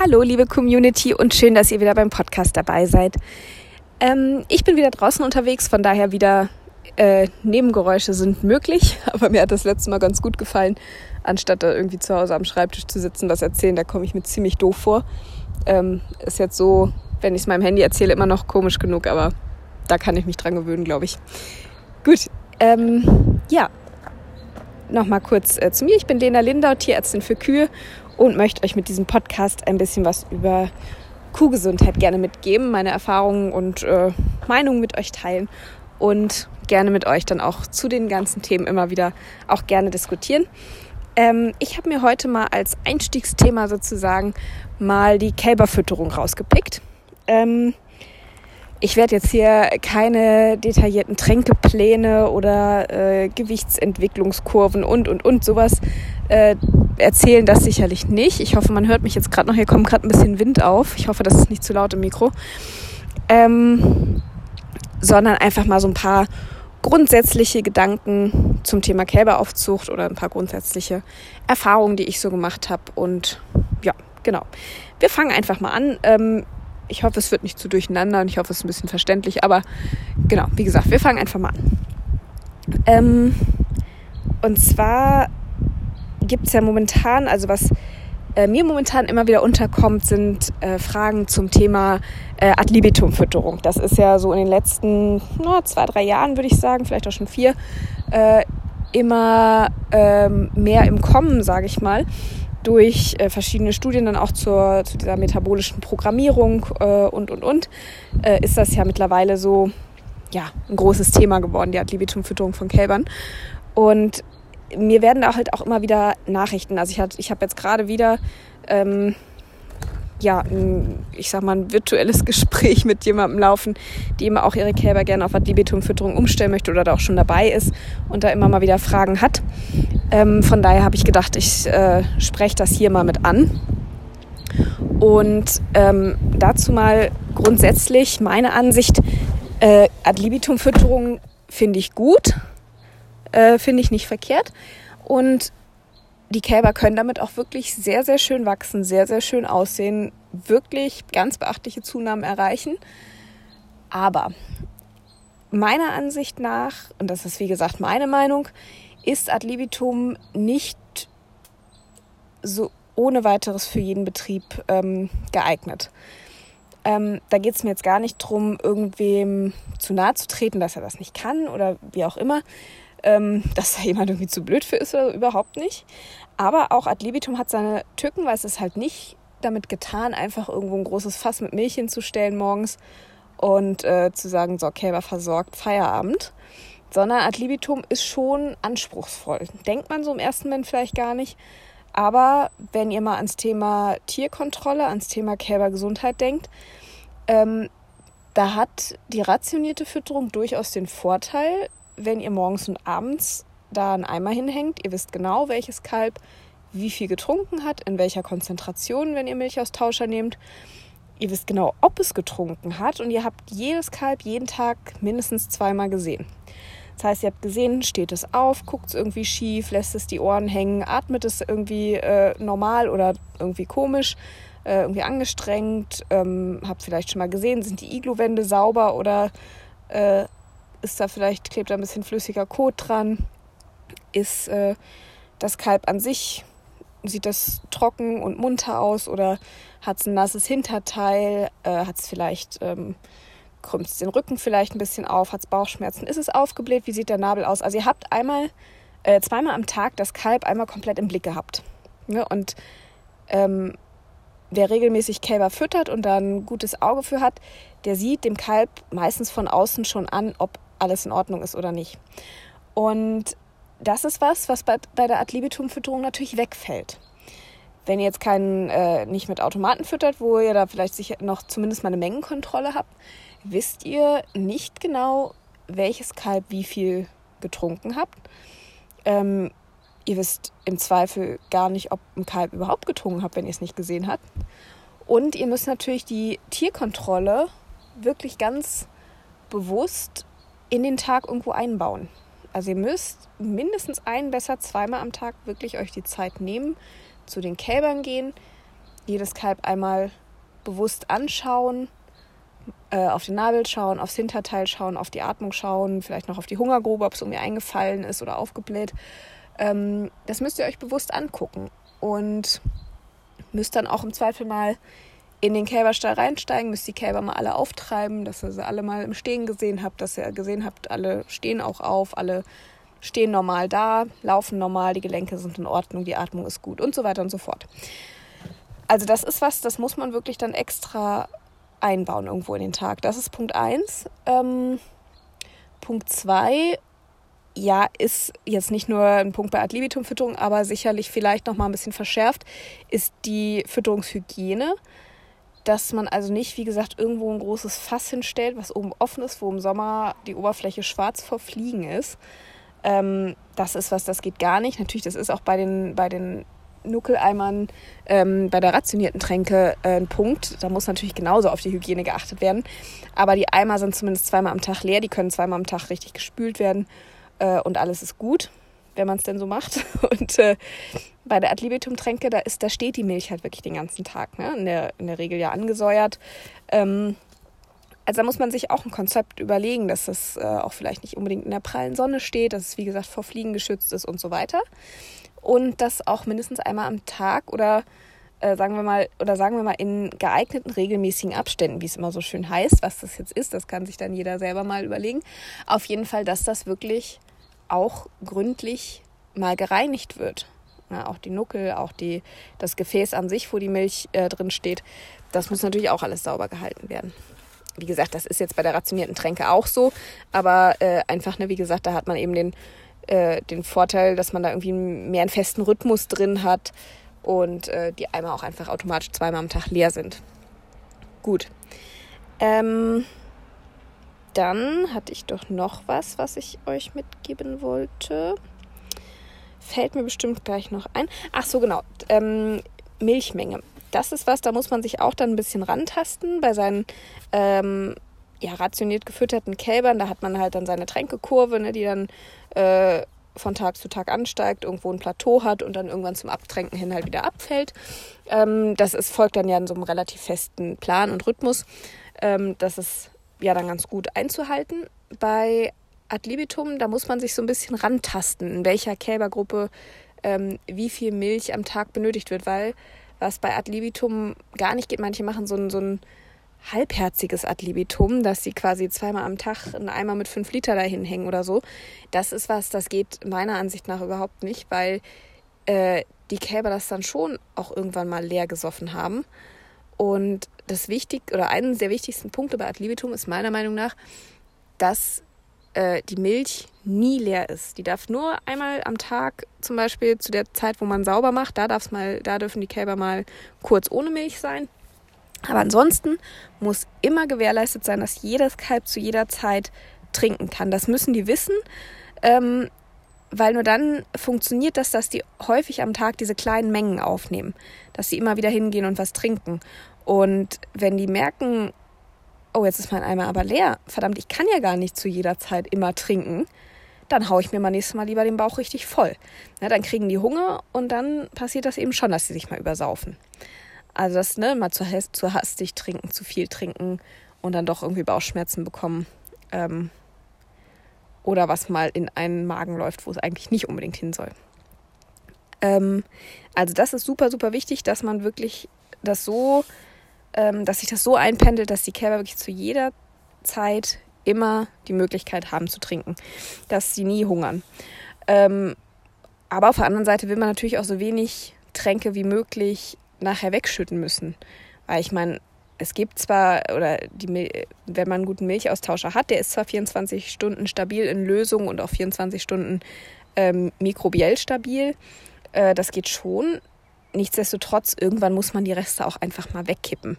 Hallo, liebe Community und schön, dass ihr wieder beim Podcast dabei seid. Ähm, ich bin wieder draußen unterwegs, von daher wieder äh, Nebengeräusche sind möglich, aber mir hat das letzte Mal ganz gut gefallen, anstatt da irgendwie zu Hause am Schreibtisch zu sitzen, was erzählen, da komme ich mir ziemlich doof vor. Ähm, ist jetzt so, wenn ich es meinem Handy erzähle, immer noch komisch genug, aber da kann ich mich dran gewöhnen, glaube ich. Gut, ähm, ja, nochmal kurz äh, zu mir. Ich bin Lena Lindau, Tierärztin für Kühe und möchte euch mit diesem Podcast ein bisschen was über Kuhgesundheit gerne mitgeben, meine Erfahrungen und äh, Meinungen mit euch teilen und gerne mit euch dann auch zu den ganzen Themen immer wieder auch gerne diskutieren. Ähm, ich habe mir heute mal als Einstiegsthema sozusagen mal die Kälberfütterung rausgepickt. Ähm, ich werde jetzt hier keine detaillierten Tränkepläne oder äh, Gewichtsentwicklungskurven und, und, und sowas äh, erzählen. Das sicherlich nicht. Ich hoffe, man hört mich jetzt gerade noch. Hier kommt gerade ein bisschen Wind auf. Ich hoffe, das ist nicht zu laut im Mikro. Ähm, sondern einfach mal so ein paar grundsätzliche Gedanken zum Thema Kälberaufzucht oder ein paar grundsätzliche Erfahrungen, die ich so gemacht habe. Und ja, genau. Wir fangen einfach mal an. Ähm, ich hoffe, es wird nicht zu durcheinander und ich hoffe, es ist ein bisschen verständlich. Aber genau, wie gesagt, wir fangen einfach mal an. Ähm, und zwar gibt es ja momentan, also was äh, mir momentan immer wieder unterkommt, sind äh, Fragen zum Thema äh, Ad libitum Fütterung. Das ist ja so in den letzten no, zwei, drei Jahren, würde ich sagen, vielleicht auch schon vier, äh, immer ähm, mehr im Kommen, sage ich mal durch äh, verschiedene Studien dann auch zur, zu dieser metabolischen Programmierung äh, und, und, und, äh, ist das ja mittlerweile so, ja, ein großes Thema geworden, die Ad-Libitum-Fütterung von Kälbern. Und mir werden da halt auch immer wieder Nachrichten, also ich, ich habe jetzt gerade wieder ähm, ja, ein, ich sag mal, ein virtuelles Gespräch mit jemandem laufen, die immer auch ihre Kälber gerne auf Ad-Libitum-Fütterung umstellen möchte oder da auch schon dabei ist und da immer mal wieder Fragen hat. Ähm, von daher habe ich gedacht, ich äh, spreche das hier mal mit an. Und ähm, dazu mal grundsätzlich meine Ansicht, äh, Ad-Libitum-Fütterung finde ich gut, äh, finde ich nicht verkehrt. Und die Kälber können damit auch wirklich sehr, sehr schön wachsen, sehr, sehr schön aussehen, wirklich ganz beachtliche Zunahmen erreichen. Aber meiner Ansicht nach, und das ist wie gesagt meine Meinung, ist Ad libitum nicht so ohne weiteres für jeden Betrieb ähm, geeignet. Ähm, da geht es mir jetzt gar nicht darum, irgendwem zu nahe zu treten, dass er das nicht kann oder wie auch immer, ähm, dass da jemand irgendwie zu blöd für ist oder überhaupt nicht. Aber auch Ad libitum hat seine Tücken, weil es ist halt nicht damit getan, einfach irgendwo ein großes Fass mit Milch hinzustellen morgens und äh, zu sagen, so, Kälber versorgt, Feierabend. Sondern Ad libitum ist schon anspruchsvoll. Denkt man so im ersten Moment vielleicht gar nicht. Aber wenn ihr mal ans Thema Tierkontrolle, ans Thema Kälbergesundheit denkt, ähm, da hat die rationierte Fütterung durchaus den Vorteil, wenn ihr morgens und abends da einen Eimer hinhängt. Ihr wisst genau, welches Kalb wie viel getrunken hat, in welcher Konzentration, wenn ihr Milch aus Tauscher nehmt. Ihr wisst genau, ob es getrunken hat und ihr habt jedes Kalb jeden Tag mindestens zweimal gesehen. Das heißt, ihr habt gesehen, steht es auf, guckt es irgendwie schief, lässt es die Ohren hängen, atmet es irgendwie äh, normal oder irgendwie komisch, äh, irgendwie angestrengt, ähm, habt vielleicht schon mal gesehen, sind die Iglowände sauber oder äh, ist da vielleicht, klebt da ein bisschen flüssiger Kot dran, ist äh, das Kalb an sich, sieht das trocken und munter aus oder hat es ein nasses Hinterteil, äh, hat es vielleicht, ähm, krümmt es den Rücken vielleicht ein bisschen auf, hat es Bauchschmerzen, ist es aufgebläht, wie sieht der Nabel aus? Also ihr habt einmal, äh, zweimal am Tag das Kalb einmal komplett im Blick gehabt. Ja, und ähm, wer regelmäßig Kälber füttert und da ein gutes Auge für hat, der sieht dem Kalb meistens von außen schon an, ob alles in Ordnung ist oder nicht. Und das ist was, was bei, bei der Ad libitum-Fütterung natürlich wegfällt. Wenn ihr jetzt keinen, äh, nicht mit Automaten füttert, wo ihr da vielleicht sicher noch zumindest mal eine Mengenkontrolle habt, wisst ihr nicht genau, welches Kalb wie viel getrunken habt. Ähm, ihr wisst im Zweifel gar nicht, ob ein Kalb überhaupt getrunken hat, wenn ihr es nicht gesehen habt. Und ihr müsst natürlich die Tierkontrolle wirklich ganz bewusst in den Tag irgendwo einbauen. Also ihr müsst mindestens ein, besser zweimal am Tag wirklich euch die Zeit nehmen, zu den Kälbern gehen, jedes Kalb einmal bewusst anschauen, äh, auf den Nabel schauen, aufs Hinterteil schauen, auf die Atmung schauen, vielleicht noch auf die Hungergrube, ob es irgendwie eingefallen ist oder aufgebläht. Ähm, das müsst ihr euch bewusst angucken und müsst dann auch im Zweifel mal in den Kälberstall reinsteigen, müsst die Kälber mal alle auftreiben, dass ihr sie alle mal im Stehen gesehen habt, dass ihr gesehen habt, alle stehen auch auf, alle stehen normal da, laufen normal, die Gelenke sind in Ordnung, die Atmung ist gut und so weiter und so fort. Also das ist was, das muss man wirklich dann extra einbauen irgendwo in den Tag. Das ist Punkt 1. Ähm, Punkt 2, ja, ist jetzt nicht nur ein Punkt bei Ad-Libitum-Fütterung, aber sicherlich vielleicht noch mal ein bisschen verschärft, ist die Fütterungshygiene. Dass man also nicht, wie gesagt, irgendwo ein großes Fass hinstellt, was oben offen ist, wo im Sommer die Oberfläche schwarz vor Fliegen ist. Ähm, das ist was, das geht gar nicht. Natürlich, das ist auch bei den, bei den Nuckeleimern ähm, bei der rationierten Tränke äh, ein Punkt. Da muss natürlich genauso auf die Hygiene geachtet werden. Aber die Eimer sind zumindest zweimal am Tag leer. Die können zweimal am Tag richtig gespült werden. Äh, und alles ist gut, wenn man es denn so macht. Und äh, bei der Adlibitum-Tränke, da, da steht die Milch halt wirklich den ganzen Tag. Ne? In, der, in der Regel ja angesäuert. Ähm, also da muss man sich auch ein Konzept überlegen, dass das äh, auch vielleicht nicht unbedingt in der prallen Sonne steht, dass es wie gesagt vor Fliegen geschützt ist und so weiter und das auch mindestens einmal am Tag oder äh, sagen wir mal oder sagen wir mal in geeigneten regelmäßigen Abständen, wie es immer so schön heißt, was das jetzt ist, das kann sich dann jeder selber mal überlegen. Auf jeden Fall, dass das wirklich auch gründlich mal gereinigt wird. Ja, auch die Nuckel, auch die, das Gefäß an sich, wo die Milch äh, drin steht, das muss natürlich auch alles sauber gehalten werden. Wie gesagt, das ist jetzt bei der rationierten Tränke auch so, aber äh, einfach, ne, wie gesagt, da hat man eben den äh, den Vorteil, dass man da irgendwie mehr einen festen Rhythmus drin hat und äh, die Eimer auch einfach automatisch zweimal am Tag leer sind. Gut. Ähm, dann hatte ich doch noch was, was ich euch mitgeben wollte. Fällt mir bestimmt gleich noch ein. Ach so, genau. Ähm, Milchmenge. Das ist was, da muss man sich auch dann ein bisschen rantasten bei seinen ähm, ja, rationiert gefütterten Kälbern. Da hat man halt dann seine Tränkekurve, ne, die dann äh, von Tag zu Tag ansteigt, irgendwo ein Plateau hat und dann irgendwann zum Abtränken hin halt wieder abfällt. Ähm, das ist, folgt dann ja in so einem relativ festen Plan und Rhythmus. Ähm, das ist ja dann ganz gut einzuhalten. Bei Ad libitum, da muss man sich so ein bisschen rantasten, in welcher Kälbergruppe ähm, wie viel Milch am Tag benötigt wird, weil was bei Ad libitum gar nicht geht, manche machen so ein, so ein halbherziges Adlibitum, dass sie quasi zweimal am Tag einen Eimer mit fünf Liter dahin hängen oder so. Das ist was, das geht meiner Ansicht nach überhaupt nicht, weil äh, die Kälber das dann schon auch irgendwann mal leer gesoffen haben. Und das wichtig oder einen der wichtigsten Punkte bei Adlibitum ist meiner Meinung nach, dass äh, die Milch nie leer ist. Die darf nur einmal am Tag, zum Beispiel zu der Zeit, wo man sauber macht, da darf's mal, da dürfen die Kälber mal kurz ohne Milch sein. Aber ansonsten muss immer gewährleistet sein, dass jedes Kalb zu jeder Zeit trinken kann. Das müssen die wissen, ähm, weil nur dann funktioniert das, dass die häufig am Tag diese kleinen Mengen aufnehmen, dass sie immer wieder hingehen und was trinken. Und wenn die merken, oh, jetzt ist mein Eimer aber leer, verdammt, ich kann ja gar nicht zu jeder Zeit immer trinken, dann haue ich mir mal nächstes Mal lieber den Bauch richtig voll. Na, dann kriegen die Hunger und dann passiert das eben schon, dass sie sich mal übersaufen. Also das, ne, mal zu, zu hastig trinken, zu viel trinken und dann doch irgendwie Bauchschmerzen bekommen. Ähm, oder was mal in einen Magen läuft, wo es eigentlich nicht unbedingt hin soll. Ähm, also das ist super, super wichtig, dass man wirklich das so, ähm, dass sich das so einpendelt, dass die Kälber wirklich zu jeder Zeit immer die Möglichkeit haben zu trinken, dass sie nie hungern. Ähm, aber auf der anderen Seite will man natürlich auch so wenig Tränke wie möglich nachher wegschütten müssen. Weil ich meine, es gibt zwar, oder die, wenn man einen guten Milchaustauscher hat, der ist zwar 24 Stunden stabil in Lösung und auch 24 Stunden ähm, mikrobiell stabil. Äh, das geht schon. Nichtsdestotrotz, irgendwann muss man die Reste auch einfach mal wegkippen.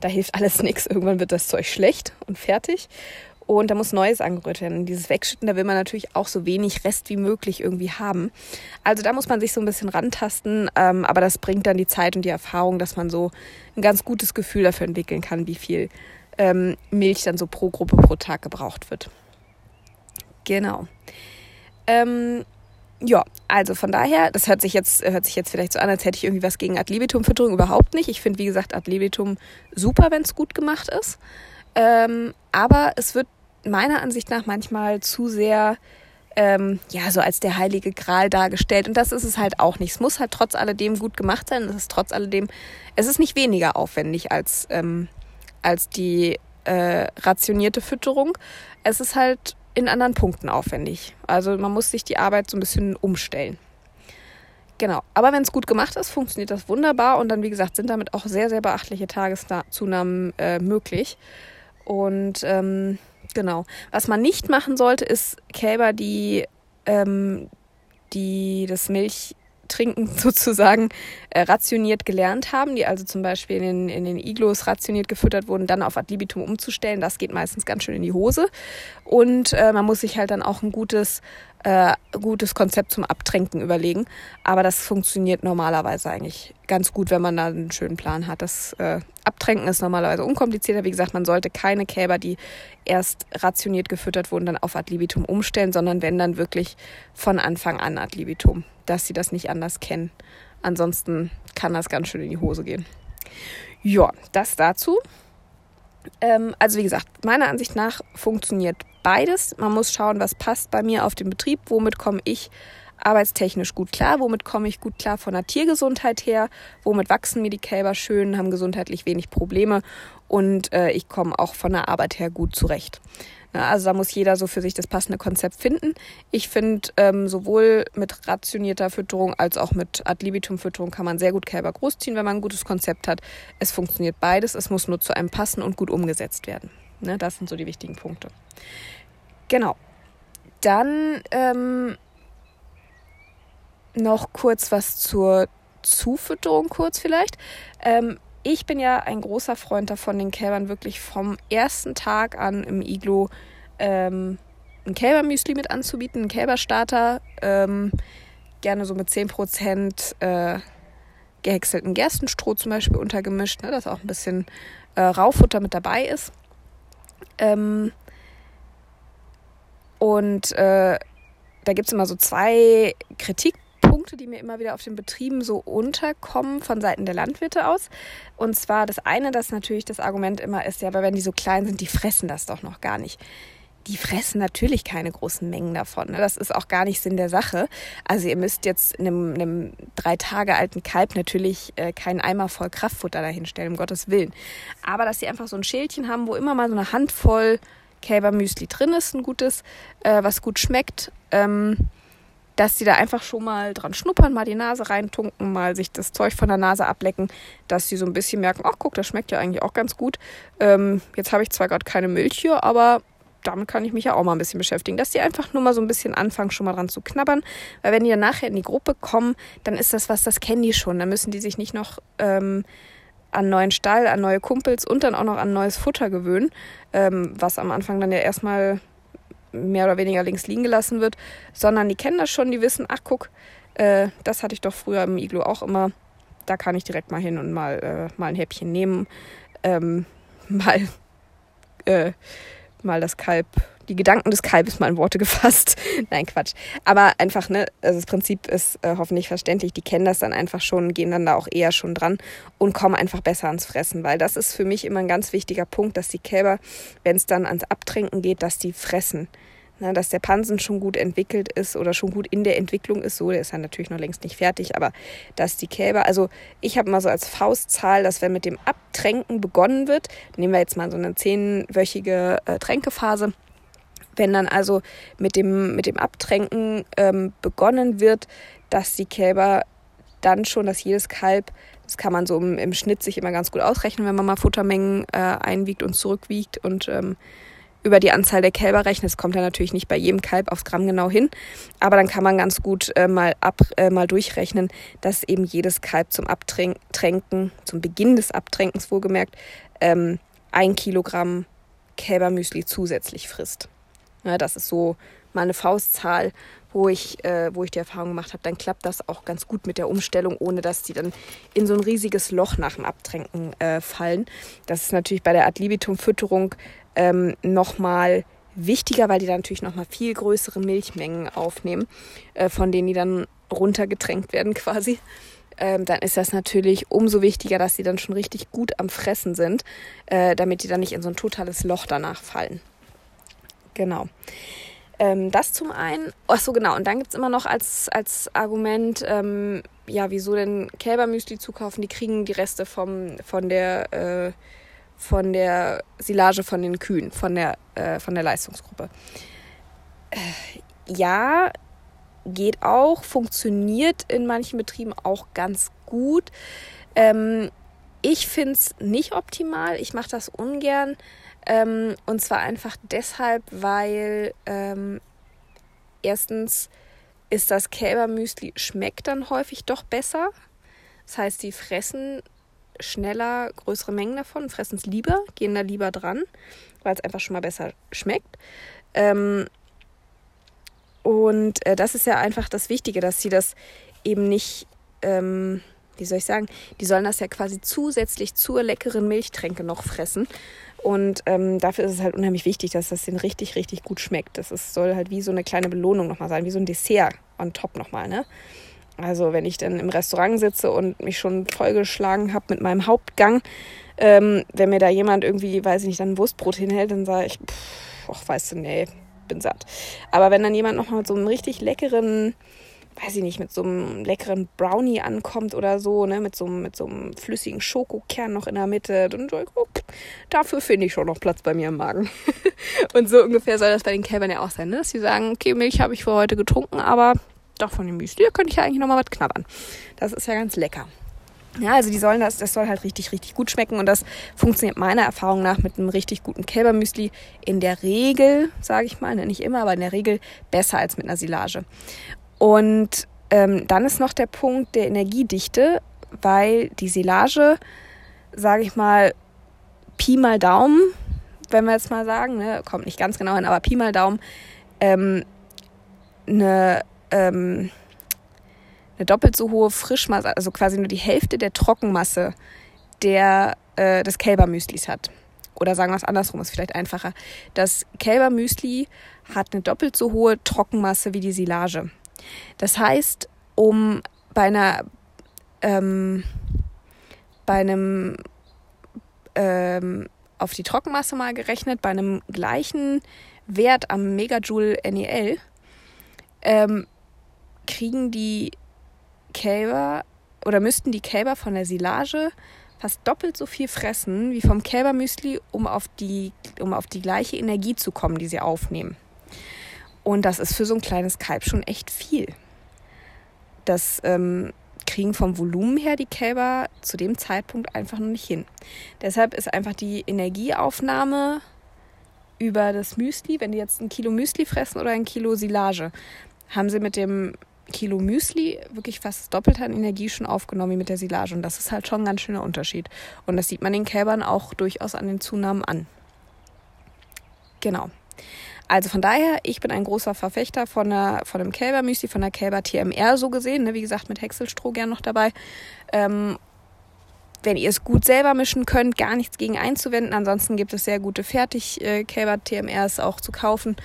Da hilft alles nichts. Irgendwann wird das Zeug schlecht und fertig. Und da muss Neues angerührt werden. Dieses Wegschütten, da will man natürlich auch so wenig Rest wie möglich irgendwie haben. Also da muss man sich so ein bisschen rantasten, ähm, aber das bringt dann die Zeit und die Erfahrung, dass man so ein ganz gutes Gefühl dafür entwickeln kann, wie viel ähm, Milch dann so pro Gruppe pro Tag gebraucht wird. Genau. Ähm, ja, also von daher, das hört sich jetzt, hört sich jetzt vielleicht so an, als hätte ich irgendwie was gegen Ad libitum-Fütterung. Überhaupt nicht. Ich finde, wie gesagt, Ad libitum super, wenn es gut gemacht ist. Ähm, aber es wird meiner Ansicht nach manchmal zu sehr ähm, ja, so als der heilige Gral dargestellt. Und das ist es halt auch nicht. Es muss halt trotz alledem gut gemacht sein. Es ist trotz alledem, es ist nicht weniger aufwendig als, ähm, als die äh, rationierte Fütterung. Es ist halt in anderen Punkten aufwendig. Also man muss sich die Arbeit so ein bisschen umstellen. Genau. Aber wenn es gut gemacht ist, funktioniert das wunderbar und dann, wie gesagt, sind damit auch sehr, sehr beachtliche Tageszunahmen äh, möglich. Und ähm, genau. Was man nicht machen sollte, ist Kälber, die, ähm, die das Milch Trinken sozusagen äh, rationiert gelernt haben, die also zum Beispiel in den, in den Iglos rationiert gefüttert wurden, dann auf Ad libitum umzustellen, das geht meistens ganz schön in die Hose. Und äh, man muss sich halt dann auch ein gutes äh, gutes Konzept zum Abtränken überlegen. Aber das funktioniert normalerweise eigentlich ganz gut, wenn man da einen schönen Plan hat. Das äh, Abtränken ist normalerweise unkomplizierter. Wie gesagt, man sollte keine Kälber, die erst rationiert gefüttert wurden, dann auf Ad libitum umstellen, sondern wenn dann wirklich von Anfang an Ad libitum, dass sie das nicht anders kennen. Ansonsten kann das ganz schön in die Hose gehen. Ja, das dazu. Ähm, also wie gesagt, meiner Ansicht nach funktioniert beides. Man muss schauen, was passt bei mir auf den Betrieb, womit komme ich arbeitstechnisch gut klar, womit komme ich gut klar von der Tiergesundheit her, womit wachsen mir die Kälber schön, haben gesundheitlich wenig Probleme und äh, ich komme auch von der Arbeit her gut zurecht. Also da muss jeder so für sich das passende Konzept finden. Ich finde, ähm, sowohl mit rationierter Fütterung als auch mit Ad libitum Fütterung kann man sehr gut Kälber großziehen, wenn man ein gutes Konzept hat. Es funktioniert beides, es muss nur zu einem passen und gut umgesetzt werden. Ne, das sind so die wichtigen Punkte. Genau. Dann ähm, noch kurz was zur Zufütterung, kurz vielleicht. Ähm, ich bin ja ein großer Freund davon, den Kälbern wirklich vom ersten Tag an im Iglo ähm, ein Kälbermüsli mit anzubieten, einen Kälberstarter, ähm, gerne so mit 10% äh, gehäckselten Gerstenstroh zum Beispiel untergemischt, ne, dass auch ein bisschen äh, Raufutter mit dabei ist. Ähm, und äh, da gibt es immer so zwei Kritik Punkte, die mir immer wieder auf den Betrieben so unterkommen von Seiten der Landwirte aus. Und zwar das eine, dass natürlich das Argument immer ist, ja, aber wenn die so klein sind, die fressen das doch noch gar nicht die fressen natürlich keine großen Mengen davon. Ne? Das ist auch gar nicht Sinn der Sache. Also ihr müsst jetzt einem, einem drei Tage alten Kalb natürlich äh, keinen Eimer voll Kraftfutter dahinstellen, um Gottes Willen. Aber dass sie einfach so ein Schälchen haben, wo immer mal so eine Handvoll Kälbermüsli drin ist, ein gutes, äh, was gut schmeckt. Ähm, dass sie da einfach schon mal dran schnuppern, mal die Nase reintunken, mal sich das Zeug von der Nase ablecken, dass sie so ein bisschen merken, ach guck, das schmeckt ja eigentlich auch ganz gut. Ähm, jetzt habe ich zwar gerade keine Milch hier, aber damit kann ich mich ja auch mal ein bisschen beschäftigen, dass die einfach nur mal so ein bisschen anfangen, schon mal dran zu knabbern. Weil wenn die dann nachher in die Gruppe kommen, dann ist das was, das kennen die schon. Dann müssen die sich nicht noch ähm, an neuen Stall, an neue Kumpels und dann auch noch an neues Futter gewöhnen, ähm, was am Anfang dann ja erstmal mehr oder weniger links liegen gelassen wird, sondern die kennen das schon, die wissen, ach guck, äh, das hatte ich doch früher im Iglo auch immer. Da kann ich direkt mal hin und mal, äh, mal ein Häppchen nehmen, ähm, mal, äh, mal das Kalb, die Gedanken des Kalbes mal in Worte gefasst. Nein, Quatsch. Aber einfach, ne, also das Prinzip ist äh, hoffentlich verständlich. Die kennen das dann einfach schon, gehen dann da auch eher schon dran und kommen einfach besser ans Fressen, weil das ist für mich immer ein ganz wichtiger Punkt, dass die Kälber, wenn es dann ans Abtränken geht, dass die fressen. Ne, dass der Pansen schon gut entwickelt ist oder schon gut in der Entwicklung ist. So, der ist ja natürlich noch längst nicht fertig, aber dass die Kälber, also ich habe mal so als Faustzahl, dass wenn mit dem Abtränken begonnen wird, nehmen wir jetzt mal so eine zehnwöchige äh, Tränkephase, wenn dann also mit dem, mit dem Abtränken ähm, begonnen wird, dass die Kälber dann schon, dass jedes Kalb, das kann man so im, im Schnitt sich immer ganz gut ausrechnen, wenn man mal Futtermengen äh, einwiegt und zurückwiegt und ähm, über die Anzahl der Kälber rechnet. Das kommt ja natürlich nicht bei jedem Kalb aufs Gramm genau hin, aber dann kann man ganz gut äh, mal ab äh, mal durchrechnen, dass eben jedes Kalb zum Abtränken, zum Beginn des Abtränkens wohlgemerkt, ähm, ein Kilogramm Kälbermüsli zusätzlich frisst. Ja, das ist so meine Faustzahl, wo ich, äh, wo ich die Erfahrung gemacht habe, dann klappt das auch ganz gut mit der Umstellung, ohne dass die dann in so ein riesiges Loch nach dem Abtränken äh, fallen. Das ist natürlich bei der Ad libitum Fütterung ähm, nochmal wichtiger, weil die dann natürlich nochmal viel größere Milchmengen aufnehmen, äh, von denen die dann runtergetränkt werden quasi. Ähm, dann ist das natürlich umso wichtiger, dass sie dann schon richtig gut am Fressen sind, äh, damit die dann nicht in so ein totales Loch danach fallen. Genau. Ähm, das zum einen. Ach so, genau. Und dann gibt es immer noch als, als Argument, ähm, ja, wieso denn Kälbermüsli zukaufen? Die kriegen die Reste vom, von der äh, von der Silage von den Kühen, von der, äh, von der Leistungsgruppe. Äh, ja, geht auch, funktioniert in manchen Betrieben auch ganz gut. Ähm, ich finde es nicht optimal, ich mache das ungern. Ähm, und zwar einfach deshalb, weil ähm, erstens ist das Kälbermüsli schmeckt dann häufig doch besser. Das heißt, die fressen schneller größere Mengen davon, fressen es lieber, gehen da lieber dran, weil es einfach schon mal besser schmeckt. Ähm, und äh, das ist ja einfach das Wichtige, dass sie das eben nicht, ähm, wie soll ich sagen, die sollen das ja quasi zusätzlich zur leckeren Milchtränke noch fressen. Und ähm, dafür ist es halt unheimlich wichtig, dass das denen richtig, richtig gut schmeckt. Das ist, soll halt wie so eine kleine Belohnung nochmal sein, wie so ein Dessert on top nochmal, ne? Also wenn ich dann im Restaurant sitze und mich schon vollgeschlagen habe mit meinem Hauptgang, ähm, wenn mir da jemand irgendwie, weiß ich nicht, dann ein Wurstbrot hinhält, dann sage ich, ach, weißt du, nee, bin satt. Aber wenn dann jemand nochmal so einem richtig leckeren, weiß ich nicht, mit so einem leckeren Brownie ankommt oder so, ne, mit so, mit so einem flüssigen Schokokern noch in der Mitte, sage ich, oh, dafür finde ich schon noch Platz bei mir im Magen. und so ungefähr soll das bei den Kälbern ja auch sein, ne? dass sie sagen, okay, Milch habe ich für heute getrunken, aber doch von dem Müsli, könnte ich ja eigentlich nochmal was knabbern. Das ist ja ganz lecker. Ja, also die sollen das, das soll halt richtig, richtig gut schmecken und das funktioniert meiner Erfahrung nach mit einem richtig guten Kälbermüsli in der Regel, sage ich mal, ne, nicht immer, aber in der Regel besser als mit einer Silage. Und ähm, dann ist noch der Punkt der Energiedichte, weil die Silage, sage ich mal, Pi mal Daumen, wenn wir jetzt mal sagen, ne, kommt nicht ganz genau hin, aber Pi mal Daumen, ähm, eine ähm, eine doppelt so hohe Frischmasse, also quasi nur die Hälfte der Trockenmasse der, äh, des Kälbermüslis hat. Oder sagen wir es andersrum, ist vielleicht einfacher. Das Kälbermüsli hat eine doppelt so hohe Trockenmasse wie die Silage. Das heißt, um bei einer ähm, bei einem ähm, auf die Trockenmasse mal gerechnet, bei einem gleichen Wert am Megajoule NEL ähm, kriegen die Kälber oder müssten die Kälber von der Silage fast doppelt so viel fressen wie vom Kälbermüsli, um auf die, um auf die gleiche Energie zu kommen, die sie aufnehmen. Und das ist für so ein kleines Kalb schon echt viel. Das ähm, kriegen vom Volumen her die Kälber zu dem Zeitpunkt einfach noch nicht hin. Deshalb ist einfach die Energieaufnahme über das Müsli, wenn die jetzt ein Kilo Müsli fressen oder ein Kilo Silage, haben sie mit dem Kilo Müsli wirklich fast doppelt an Energie schon aufgenommen wie mit der Silage. Und das ist halt schon ein ganz schöner Unterschied. Und das sieht man den Kälbern auch durchaus an den Zunahmen an. Genau. Also von daher, ich bin ein großer Verfechter von, der, von einem Kälbermüsli, von der Kälber TMR so gesehen. Ne? Wie gesagt, mit Häckselstroh gern noch dabei. Ähm, wenn ihr es gut selber mischen könnt, gar nichts gegen einzuwenden. Ansonsten gibt es sehr gute Fertig-Kälber-TMRs auch zu kaufen.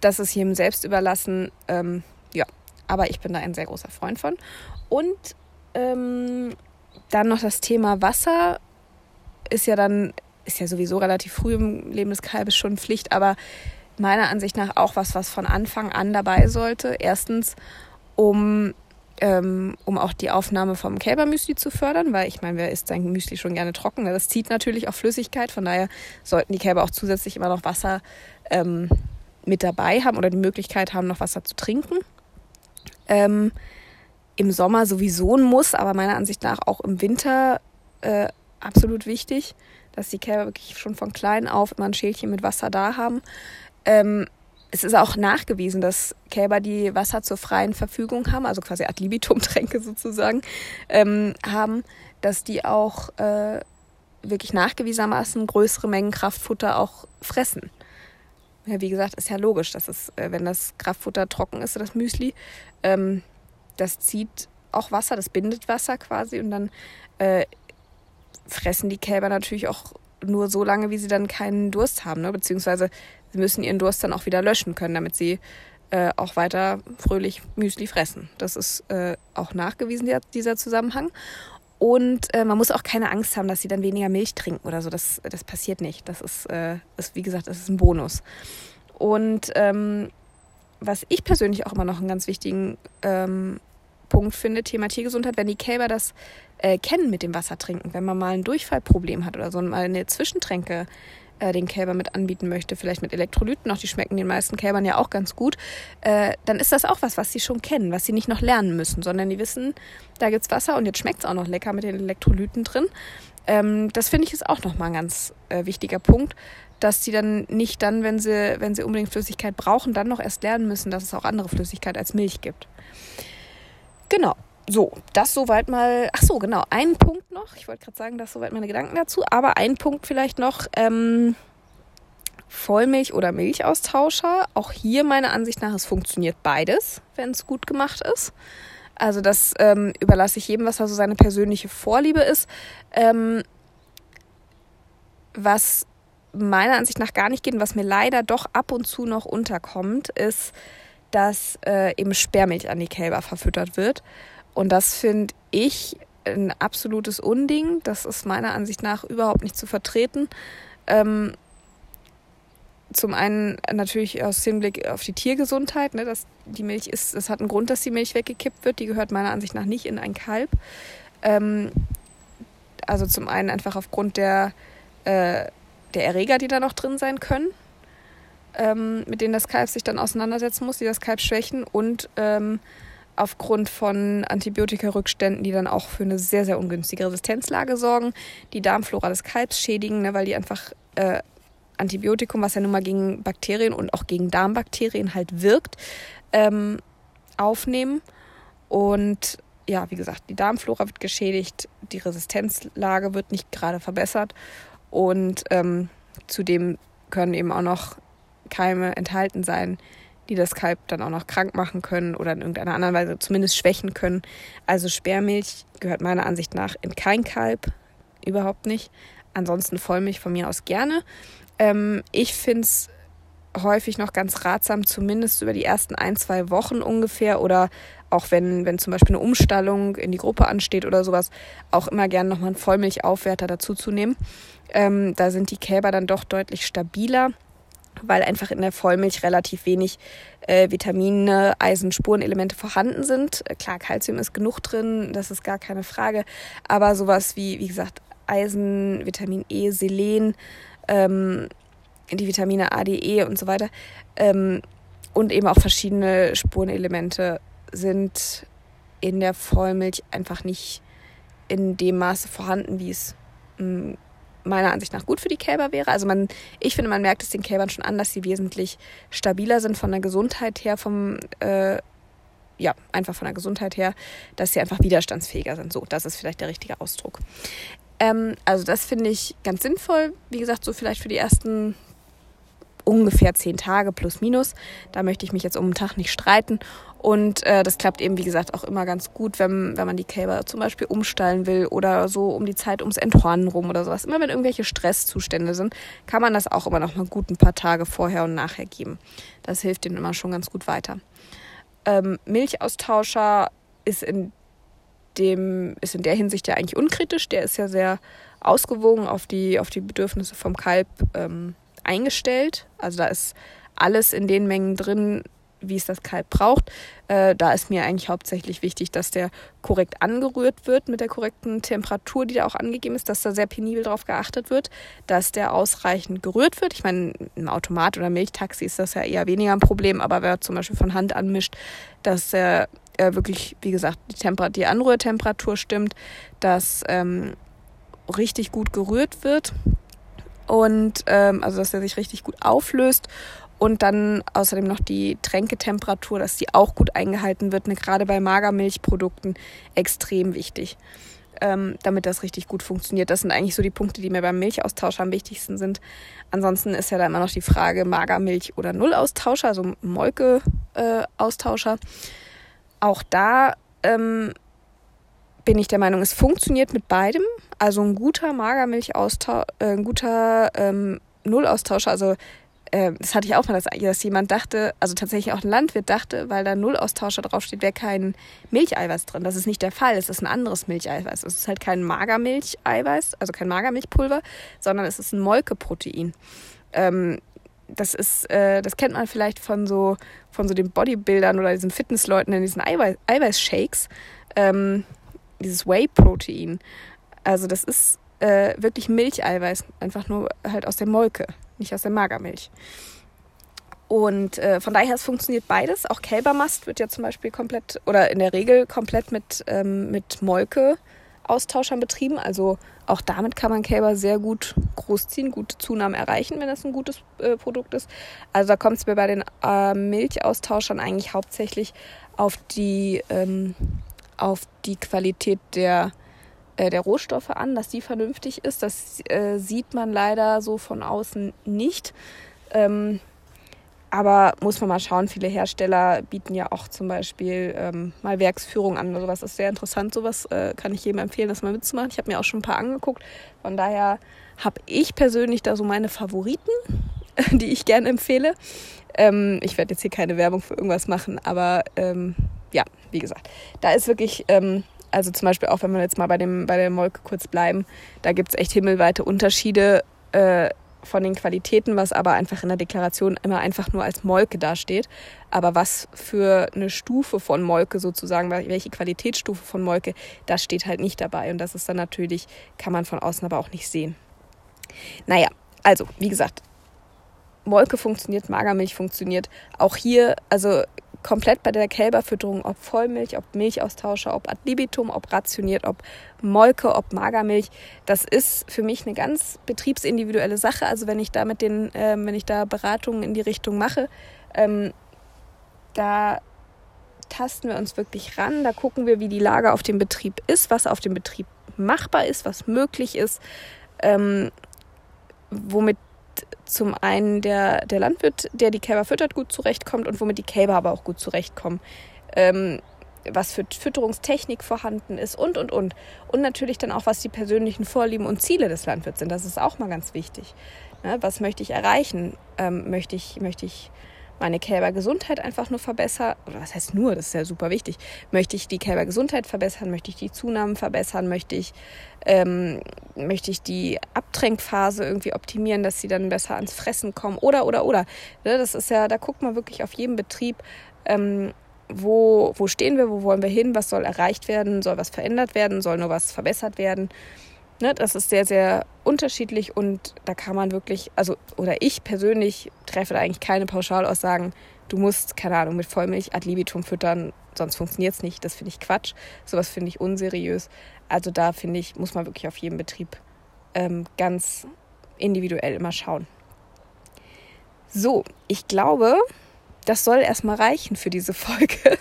Das ist jedem selbst überlassen. Ähm, ja, aber ich bin da ein sehr großer Freund von. Und ähm, dann noch das Thema Wasser ist ja dann, ist ja sowieso relativ früh im Leben des Kalbes schon Pflicht, aber meiner Ansicht nach auch was, was von Anfang an dabei sollte. Erstens, um, ähm, um auch die Aufnahme vom Kälbermüsli zu fördern, weil ich meine, wer isst sein Müsli schon gerne trocken? Ne? Das zieht natürlich auch Flüssigkeit, von daher sollten die Kälber auch zusätzlich immer noch Wasser ähm, mit dabei haben oder die Möglichkeit haben, noch Wasser zu trinken. Ähm, Im Sommer sowieso ein Muss, aber meiner Ansicht nach auch im Winter äh, absolut wichtig, dass die Kälber wirklich schon von klein auf immer ein Schälchen mit Wasser da haben. Ähm, es ist auch nachgewiesen, dass Kälber, die Wasser zur freien Verfügung haben, also quasi Ad libitum-Tränke sozusagen, ähm, haben, dass die auch äh, wirklich nachgewiesenermaßen größere Mengen Kraftfutter auch fressen. Ja, wie gesagt, ist ja logisch, dass es, äh, wenn das Kraftfutter trocken ist, das Müsli, ähm, das zieht auch Wasser, das bindet Wasser quasi und dann äh, fressen die Kälber natürlich auch nur so lange, wie sie dann keinen Durst haben, ne? beziehungsweise sie müssen ihren Durst dann auch wieder löschen können, damit sie äh, auch weiter fröhlich Müsli fressen. Das ist äh, auch nachgewiesen, der, dieser Zusammenhang. Und äh, man muss auch keine Angst haben, dass sie dann weniger Milch trinken oder so. Das, das passiert nicht. Das ist, äh, ist, wie gesagt, das ist ein Bonus. Und ähm, was ich persönlich auch immer noch einen ganz wichtigen ähm, Punkt finde, Thema Tiergesundheit, wenn die Kälber das äh, kennen mit dem Wasser trinken, wenn man mal ein Durchfallproblem hat oder so mal eine Zwischentränke äh, den Kälber mit anbieten möchte, vielleicht mit Elektrolyten, auch die schmecken den meisten Kälbern ja auch ganz gut, äh, dann ist das auch was, was sie schon kennen, was sie nicht noch lernen müssen, sondern die wissen, da gibt's Wasser und jetzt schmeckt's auch noch lecker mit den Elektrolyten drin. Ähm, das finde ich ist auch nochmal ein ganz äh, wichtiger Punkt, dass sie dann nicht dann, wenn sie, wenn sie unbedingt Flüssigkeit brauchen, dann noch erst lernen müssen, dass es auch andere Flüssigkeit als Milch gibt. Genau. So, das soweit mal. Ach so, genau. Ein Punkt noch. Ich wollte gerade sagen, das soweit meine Gedanken dazu. Aber ein Punkt vielleicht noch. Ähm, Vollmilch- oder Milchaustauscher. Auch hier meiner Ansicht nach, es funktioniert beides, wenn es gut gemacht ist. Also das ähm, überlasse ich jedem, was da so seine persönliche Vorliebe ist. Ähm, was meiner Ansicht nach gar nicht geht und was mir leider doch ab und zu noch unterkommt, ist, dass äh, eben Sperrmilch an die Kälber verfüttert wird. Und das finde ich ein absolutes Unding. Das ist meiner Ansicht nach überhaupt nicht zu vertreten. Ähm, zum einen natürlich aus Hinblick auf die Tiergesundheit, ne, dass die Milch ist, es hat einen Grund, dass die Milch weggekippt wird. Die gehört meiner Ansicht nach nicht in ein Kalb. Ähm, also zum einen einfach aufgrund der, äh, der Erreger, die da noch drin sein können, ähm, mit denen das Kalb sich dann auseinandersetzen muss, die das Kalb schwächen und ähm, aufgrund von Antibiotikarückständen, die dann auch für eine sehr, sehr ungünstige Resistenzlage sorgen, die Darmflora des Kalbs schädigen, ne, weil die einfach äh, Antibiotikum, was ja nun mal gegen Bakterien und auch gegen Darmbakterien halt wirkt, ähm, aufnehmen. Und ja, wie gesagt, die Darmflora wird geschädigt, die Resistenzlage wird nicht gerade verbessert und ähm, zudem können eben auch noch Keime enthalten sein, die das Kalb dann auch noch krank machen können oder in irgendeiner anderen Weise zumindest schwächen können. Also Sperrmilch gehört meiner Ansicht nach in kein Kalb, überhaupt nicht. Ansonsten Vollmilch von mir aus gerne. Ähm, ich finde es häufig noch ganz ratsam, zumindest über die ersten ein, zwei Wochen ungefähr oder auch wenn, wenn zum Beispiel eine Umstallung in die Gruppe ansteht oder sowas, auch immer gerne nochmal einen Vollmilchaufwerter dazu zu nehmen. Ähm, da sind die Kälber dann doch deutlich stabiler weil einfach in der Vollmilch relativ wenig äh, Vitamine, Eisen, Spurenelemente vorhanden sind. Äh, klar, Kalzium ist genug drin, das ist gar keine Frage, aber sowas wie, wie gesagt, Eisen, Vitamin E, Selen, ähm, die Vitamine A, D, E und so weiter ähm, und eben auch verschiedene Spurenelemente sind in der Vollmilch einfach nicht in dem Maße vorhanden, wie es mm, meiner Ansicht nach gut für die Kälber wäre. Also man, ich finde, man merkt es den Kälbern schon an, dass sie wesentlich stabiler sind von der Gesundheit her, vom äh, ja, einfach von der Gesundheit her, dass sie einfach widerstandsfähiger sind. So, das ist vielleicht der richtige Ausdruck. Ähm, also das finde ich ganz sinnvoll. Wie gesagt, so vielleicht für die ersten ungefähr zehn Tage plus minus. Da möchte ich mich jetzt um den Tag nicht streiten. Und äh, das klappt eben, wie gesagt, auch immer ganz gut, wenn, wenn man die Kälber zum Beispiel umstallen will oder so um die Zeit ums Enthornen rum oder sowas. Immer wenn irgendwelche Stresszustände sind, kann man das auch immer noch mal gut ein paar Tage vorher und nachher geben. Das hilft denen immer schon ganz gut weiter. Ähm, Milchaustauscher ist in dem, ist in der Hinsicht ja eigentlich unkritisch. Der ist ja sehr ausgewogen auf die, auf die Bedürfnisse vom Kalb ähm, eingestellt. Also da ist alles in den Mengen drin, wie es das Kalb braucht. Äh, da ist mir eigentlich hauptsächlich wichtig, dass der korrekt angerührt wird mit der korrekten Temperatur, die da auch angegeben ist, dass da sehr penibel drauf geachtet wird, dass der ausreichend gerührt wird. Ich meine, im Automat oder Milchtaxi ist das ja eher weniger ein Problem, aber wer zum Beispiel von Hand anmischt, dass er äh, wirklich, wie gesagt, die, Temper die Anrührtemperatur stimmt, dass ähm, richtig gut gerührt wird und ähm, also dass er sich richtig gut auflöst und dann außerdem noch die Tränketemperatur, dass die auch gut eingehalten wird, ne, gerade bei Magermilchprodukten extrem wichtig, ähm, damit das richtig gut funktioniert. Das sind eigentlich so die Punkte, die mir beim Milchaustausch am wichtigsten sind. Ansonsten ist ja da immer noch die Frage Magermilch oder Nullaustauscher, also Molke-Austauscher. Auch da ähm, bin ich der Meinung, es funktioniert mit beidem. Also ein guter Magermilchaustausch, äh, ein guter ähm, Nullaustauscher, also äh, das hatte ich auch mal, dass, dass, jemand dachte, also tatsächlich auch ein Landwirt dachte, weil da Nullaustauscher draufsteht, wäre kein Milcheiweiß drin. Das ist nicht der Fall. Es ist ein anderes Milcheiweiß. Es ist halt kein Magermilcheiweiß, also kein Magermilchpulver, sondern es ist ein Molkeprotein. Ähm, das ist, äh, das kennt man vielleicht von so, von so den Bodybuildern oder diesen Fitnessleuten in diesen Eiweiß, Eiweißshakes. Ähm, dieses Whey-Protein. Also das ist äh, wirklich Milcheiweiß, einfach nur halt aus der Molke, nicht aus der Magermilch. Und äh, von daher, es funktioniert beides. Auch Kälbermast wird ja zum Beispiel komplett oder in der Regel komplett mit, ähm, mit Molke-Austauschern betrieben. Also auch damit kann man Kälber sehr gut großziehen, gute Zunahmen erreichen, wenn das ein gutes äh, Produkt ist. Also da kommt es mir bei den äh, Milchaustauschern eigentlich hauptsächlich auf die ähm, auf die Qualität der, äh, der Rohstoffe an, dass die vernünftig ist. Das äh, sieht man leider so von außen nicht. Ähm, aber muss man mal schauen, viele Hersteller bieten ja auch zum Beispiel ähm, mal Werksführung an oder sowas. Das ist sehr interessant. Sowas äh, kann ich jedem empfehlen, das mal mitzumachen. Ich habe mir auch schon ein paar angeguckt. Von daher habe ich persönlich da so meine Favoriten, die ich gerne empfehle. Ähm, ich werde jetzt hier keine Werbung für irgendwas machen, aber ähm, ja, wie gesagt, da ist wirklich, ähm, also zum Beispiel auch, wenn wir jetzt mal bei, dem, bei der Molke kurz bleiben, da gibt es echt himmelweite Unterschiede äh, von den Qualitäten, was aber einfach in der Deklaration immer einfach nur als Molke dasteht. Aber was für eine Stufe von Molke sozusagen, welche Qualitätsstufe von Molke, das steht halt nicht dabei. Und das ist dann natürlich, kann man von außen aber auch nicht sehen. Naja, also, wie gesagt, Molke funktioniert, Magermilch funktioniert. Auch hier, also komplett bei der Kälberfütterung, ob Vollmilch, ob Milchaustauscher, ob ad libitum, ob rationiert, ob Molke, ob Magermilch, das ist für mich eine ganz betriebsindividuelle Sache. Also wenn ich da mit den, äh, wenn ich da Beratungen in die Richtung mache, ähm, da tasten wir uns wirklich ran, da gucken wir, wie die Lage auf dem Betrieb ist, was auf dem Betrieb machbar ist, was möglich ist, ähm, womit zum einen der, der Landwirt, der die Kälber füttert, gut zurechtkommt und womit die Kälber aber auch gut zurechtkommen. Ähm, was für Fütterungstechnik vorhanden ist und, und, und. Und natürlich dann auch, was die persönlichen Vorlieben und Ziele des Landwirts sind. Das ist auch mal ganz wichtig. Ne? Was möchte ich erreichen? Ähm, möchte ich, möchte ich meine Kälbergesundheit einfach nur verbessern, oder was heißt nur, das ist ja super wichtig, möchte ich die Kälbergesundheit verbessern, möchte ich die Zunahmen verbessern, möchte ich, ähm, möchte ich die Abtränkphase irgendwie optimieren, dass sie dann besser ans Fressen kommen? Oder, oder, oder. Ne, das ist ja, da guckt man wirklich auf jedem Betrieb, ähm, wo, wo stehen wir, wo wollen wir hin, was soll erreicht werden, soll was verändert werden, soll nur was verbessert werden. Ne, das ist sehr, sehr unterschiedlich und da kann man wirklich, also, oder ich persönlich treffe da eigentlich keine Pauschalaussagen, du musst, keine Ahnung, mit Vollmilch ad libitum füttern, sonst funktioniert es nicht. Das finde ich Quatsch. Sowas finde ich unseriös. Also da finde ich, muss man wirklich auf jedem Betrieb ähm, ganz individuell immer schauen. So, ich glaube, das soll erstmal reichen für diese Folge.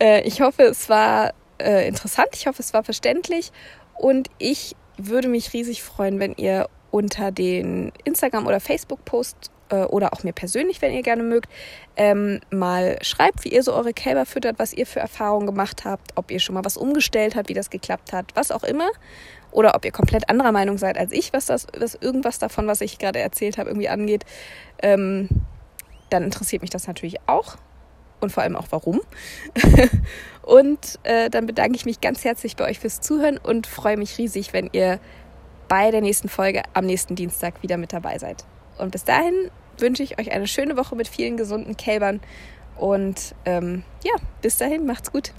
äh, ich hoffe, es war äh, interessant, ich hoffe, es war verständlich und ich würde mich riesig freuen, wenn ihr unter den Instagram- oder Facebook-Post äh, oder auch mir persönlich, wenn ihr gerne mögt, ähm, mal schreibt, wie ihr so eure Kälber füttert, was ihr für Erfahrungen gemacht habt, ob ihr schon mal was umgestellt habt, wie das geklappt hat, was auch immer. Oder ob ihr komplett anderer Meinung seid als ich, was das, was irgendwas davon, was ich gerade erzählt habe, irgendwie angeht. Ähm, dann interessiert mich das natürlich auch und vor allem auch warum. und äh, dann bedanke ich mich ganz herzlich bei euch fürs Zuhören und freue mich riesig, wenn ihr bei der nächsten Folge am nächsten Dienstag wieder mit dabei seid. Und bis dahin wünsche ich euch eine schöne Woche mit vielen gesunden Kälbern. Und ähm, ja, bis dahin, macht's gut.